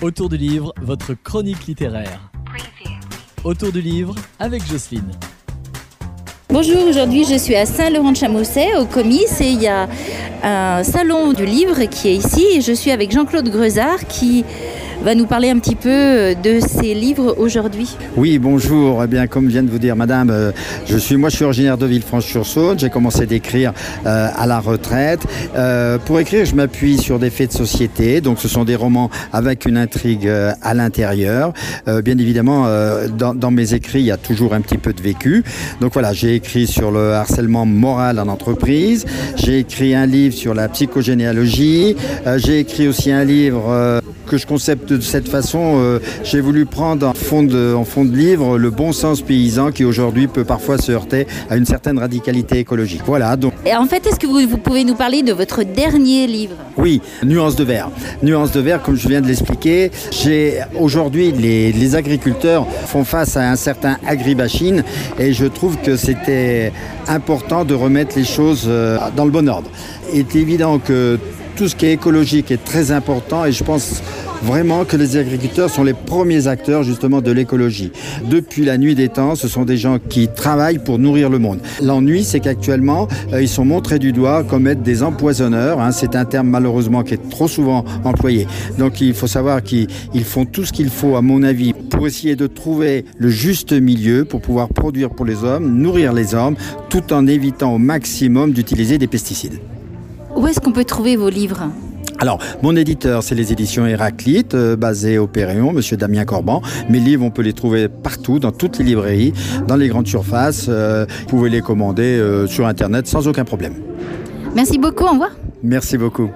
Autour du livre, votre chronique littéraire. Autour du livre avec Jocelyne. Bonjour, aujourd'hui je suis à Saint-Laurent-de-Chamousset au Comice et il y a un salon du livre qui est ici et je suis avec Jean-Claude Grezard qui va nous parler un petit peu de ses livres aujourd'hui. Oui, bonjour. Eh bien, comme vient de vous dire Madame, euh, je suis, moi, je suis originaire de Villefranche-sur-Saône. J'ai commencé d'écrire euh, à la retraite. Euh, pour écrire, je m'appuie sur des faits de société. Donc, ce sont des romans avec une intrigue euh, à l'intérieur. Euh, bien évidemment, euh, dans, dans mes écrits, il y a toujours un petit peu de vécu. Donc voilà, j'ai écrit sur le harcèlement moral en entreprise. J'ai écrit un livre sur la psychogénéalogie. Euh, j'ai écrit aussi un livre euh, que je concepte de cette façon. euh, j'ai voulu prendre en fond, de, en fond de livre le bon sens paysan qui aujourd'hui peut parfois se heurter à une certaine radicalité écologique. Voilà, donc Et en fait, est-ce que vous, vous pouvez nous parler de votre dernier livre? Oui, nuance de verre. Nuance de verre, comme je viens de l'expliquer. J'ai aujourd'hui les, les agriculteurs font face à un certain agribashing et je trouve que c'était important de remettre les choses euh, dans le bon ordre. Il est évident que tout ce qui est écologique est très important et je pense vraiment que les agriculteurs sont les premiers acteurs justement de l'écologie. Depuis la nuit des temps, ce sont des gens qui travaillent pour nourrir le monde. L'ennui, c'est qu'actuellement, euh, ils sont montrés du doigt comme être des empoisonneurs. hein. C'est un terme malheureusement qui est trop souvent employé. Donc il faut savoir qu'ils ils font tout ce qu'il faut, à mon avis, pour essayer de trouver le juste milieu pour pouvoir produire pour les hommes, nourrir les hommes, tout en évitant au maximum d'utiliser des pesticides. Où est-ce qu'on peut trouver vos livres Alors, mon éditeur, c'est les éditions Héraclite, euh, basées au Péréon, Monsieur Damien Corban. Mes livres, on peut les trouver partout, dans toutes les librairies, dans les grandes surfaces. Euh, vous pouvez les commander euh, sur Internet sans aucun problème. Merci beaucoup, au revoir. Merci beaucoup.